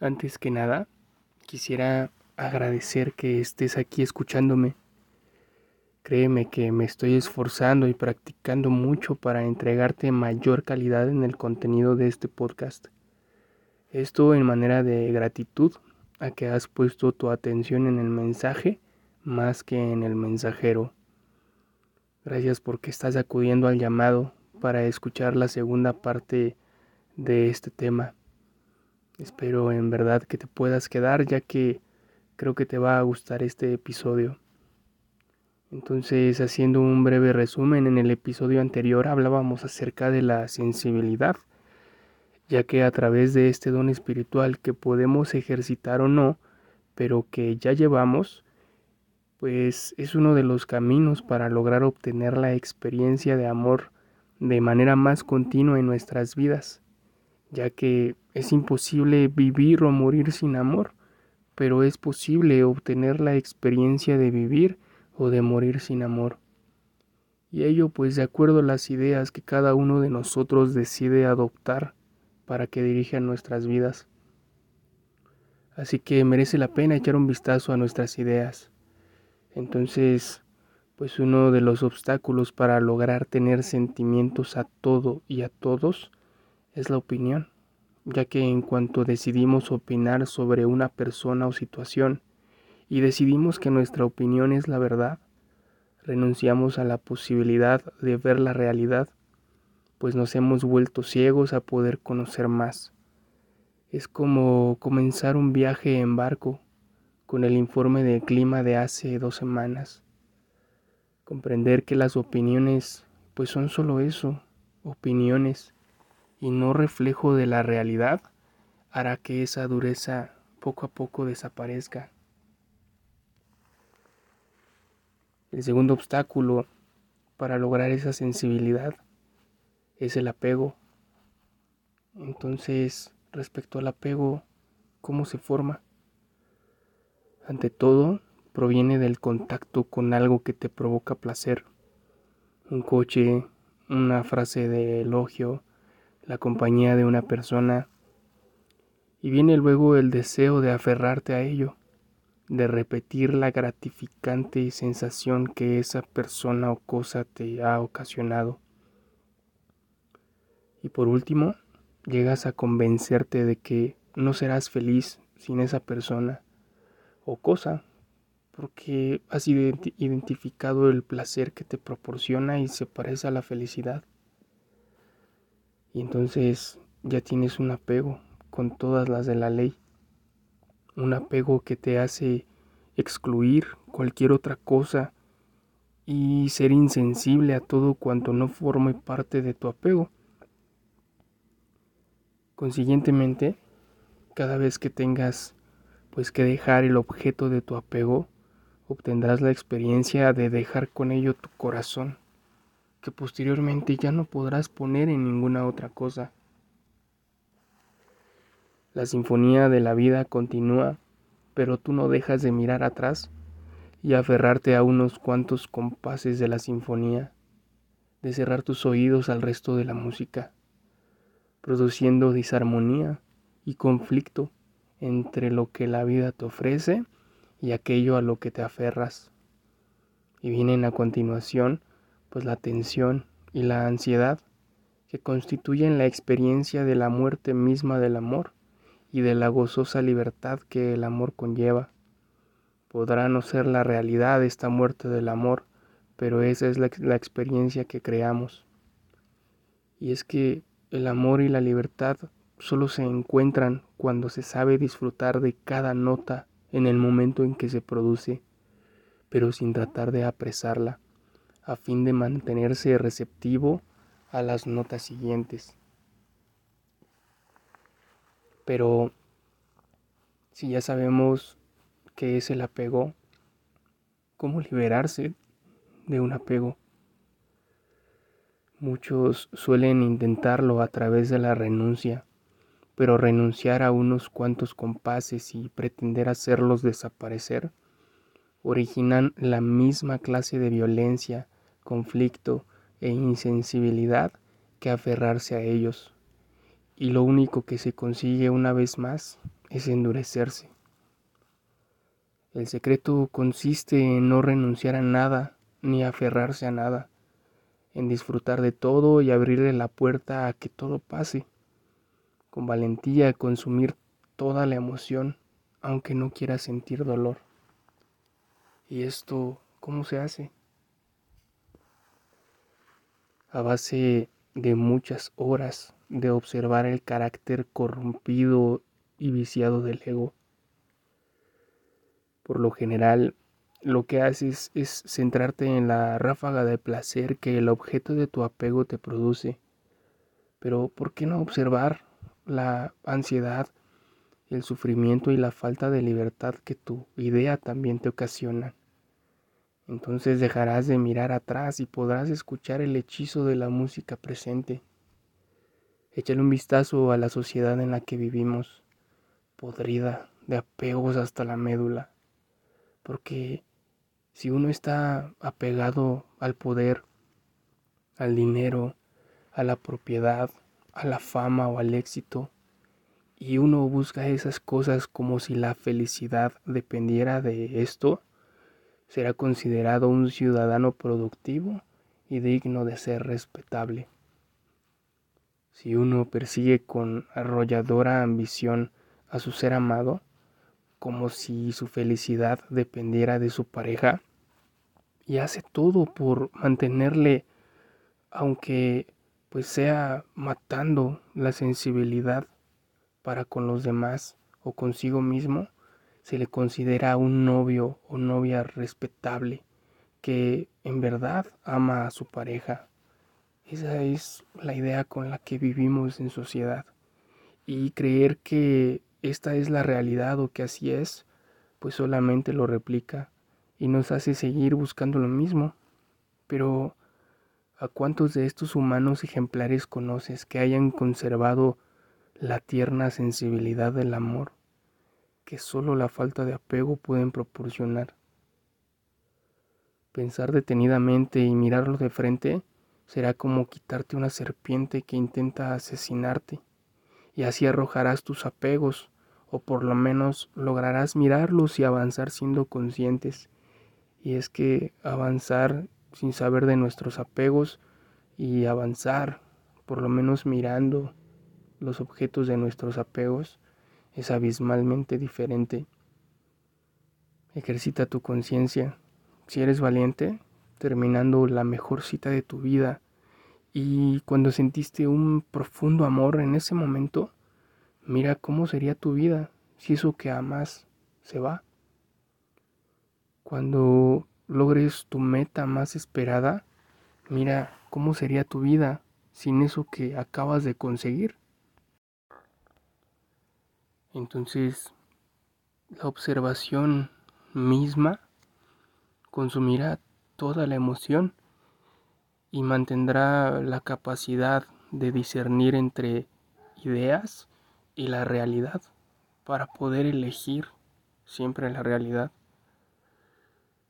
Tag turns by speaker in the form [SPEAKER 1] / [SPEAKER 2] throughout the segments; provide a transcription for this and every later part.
[SPEAKER 1] Antes que nada, quisiera agradecer que estés aquí escuchándome. Créeme que me estoy esforzando y practicando mucho para entregarte mayor calidad en el contenido de este podcast. Esto en manera de gratitud a que has puesto tu atención en el mensaje más que en el mensajero. Gracias porque estás acudiendo al llamado para escuchar la segunda parte de este tema. Espero en verdad que te puedas quedar ya que creo que te va a gustar este episodio. Entonces, haciendo un breve resumen, en el episodio anterior hablábamos acerca de la sensibilidad, ya que a través de este don espiritual que podemos ejercitar o no, pero que ya llevamos, pues es uno de los caminos para lograr obtener la experiencia de amor de manera más continua en nuestras vidas ya que es imposible vivir o morir sin amor, pero es posible obtener la experiencia de vivir o de morir sin amor. Y ello pues de acuerdo a las ideas que cada uno de nosotros decide adoptar para que dirijan nuestras vidas. Así que merece la pena echar un vistazo a nuestras ideas. Entonces, pues uno de los obstáculos para lograr tener sentimientos a todo y a todos es la opinión, ya que en cuanto decidimos opinar sobre una persona o situación y decidimos que nuestra opinión es la verdad, renunciamos a la posibilidad de ver la realidad, pues nos hemos vuelto ciegos a poder conocer más. Es como comenzar un viaje en barco con el informe de clima de hace dos semanas. Comprender que las opiniones pues son solo eso, opiniones, y no reflejo de la realidad hará que esa dureza poco a poco desaparezca. El segundo obstáculo para lograr esa sensibilidad es el apego. Entonces, respecto al apego, ¿cómo se forma? Ante todo, proviene del contacto con algo que te provoca placer. Un coche, una frase de elogio, la compañía de una persona y viene luego el deseo de aferrarte a ello, de repetir la gratificante sensación que esa persona o cosa te ha ocasionado. Y por último, llegas a convencerte de que no serás feliz sin esa persona o cosa, porque has identificado el placer que te proporciona y se parece a la felicidad. Y entonces ya tienes un apego con todas las de la ley. Un apego que te hace excluir cualquier otra cosa y ser insensible a todo cuanto no forme parte de tu apego. Consiguientemente, cada vez que tengas pues que dejar el objeto de tu apego, obtendrás la experiencia de dejar con ello tu corazón que posteriormente ya no podrás poner en ninguna otra cosa. La sinfonía de la vida continúa, pero tú no dejas de mirar atrás y aferrarte a unos cuantos compases de la sinfonía, de cerrar tus oídos al resto de la música, produciendo disarmonía y conflicto entre lo que la vida te ofrece y aquello a lo que te aferras. Y vienen a continuación pues la tensión y la ansiedad que constituyen la experiencia de la muerte misma del amor y de la gozosa libertad que el amor conlleva. Podrá no ser la realidad esta muerte del amor, pero esa es la, la experiencia que creamos. Y es que el amor y la libertad solo se encuentran cuando se sabe disfrutar de cada nota en el momento en que se produce, pero sin tratar de apresarla a fin de mantenerse receptivo a las notas siguientes. Pero si ya sabemos qué es el apego, ¿cómo liberarse de un apego? Muchos suelen intentarlo a través de la renuncia, pero renunciar a unos cuantos compases y pretender hacerlos desaparecer originan la misma clase de violencia conflicto e insensibilidad que aferrarse a ellos. Y lo único que se consigue una vez más es endurecerse. El secreto consiste en no renunciar a nada ni aferrarse a nada, en disfrutar de todo y abrirle la puerta a que todo pase, con valentía consumir toda la emoción, aunque no quiera sentir dolor. ¿Y esto cómo se hace? A base de muchas horas de observar el carácter corrompido y viciado del ego. Por lo general, lo que haces es centrarte en la ráfaga de placer que el objeto de tu apego te produce. Pero ¿por qué no observar la ansiedad, el sufrimiento y la falta de libertad que tu idea también te ocasiona? Entonces dejarás de mirar atrás y podrás escuchar el hechizo de la música presente. Échale un vistazo a la sociedad en la que vivimos, podrida de apegos hasta la médula, porque si uno está apegado al poder, al dinero, a la propiedad, a la fama o al éxito, y uno busca esas cosas como si la felicidad dependiera de esto, será considerado un ciudadano productivo y digno de ser respetable. Si uno persigue con arrolladora ambición a su ser amado, como si su felicidad dependiera de su pareja y hace todo por mantenerle aunque pues sea matando la sensibilidad para con los demás o consigo mismo, se le considera un novio o novia respetable que en verdad ama a su pareja. Esa es la idea con la que vivimos en sociedad. Y creer que esta es la realidad o que así es, pues solamente lo replica y nos hace seguir buscando lo mismo. Pero, ¿a cuántos de estos humanos ejemplares conoces que hayan conservado la tierna sensibilidad del amor que solo la falta de apego pueden proporcionar? Pensar detenidamente y mirarlo de frente será como quitarte una serpiente que intenta asesinarte, y así arrojarás tus apegos o por lo menos lograrás mirarlos y avanzar siendo conscientes. Y es que avanzar sin saber de nuestros apegos y avanzar por lo menos mirando los objetos de nuestros apegos es abismalmente diferente. Ejercita tu conciencia. Si eres valiente, terminando la mejor cita de tu vida y cuando sentiste un profundo amor en ese momento, Mira cómo sería tu vida si eso que amas se va. Cuando logres tu meta más esperada, mira cómo sería tu vida sin eso que acabas de conseguir. Entonces, la observación misma consumirá toda la emoción y mantendrá la capacidad de discernir entre ideas y la realidad para poder elegir siempre la realidad.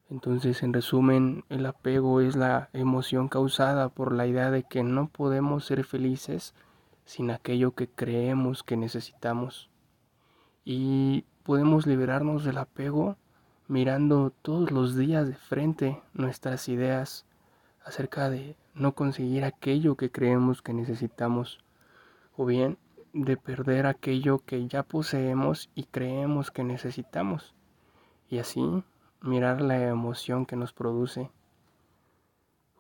[SPEAKER 1] Entonces, en resumen, el apego es la emoción causada por la idea de que no podemos ser felices sin aquello que creemos que necesitamos. Y podemos liberarnos del apego mirando todos los días de frente nuestras ideas acerca de no conseguir aquello que creemos que necesitamos. O bien de perder aquello que ya poseemos y creemos que necesitamos, y así mirar la emoción que nos produce.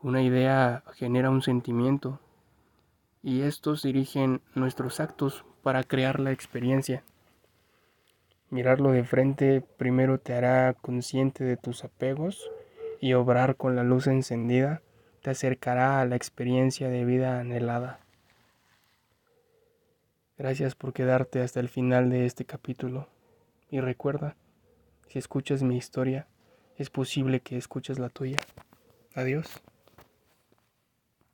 [SPEAKER 1] Una idea genera un sentimiento, y estos dirigen nuestros actos para crear la experiencia. Mirarlo de frente primero te hará consciente de tus apegos y obrar con la luz encendida te acercará a la experiencia de vida anhelada. Gracias por quedarte hasta el final de este capítulo. Y recuerda, si escuchas mi historia, es posible que escuches la tuya. Adiós.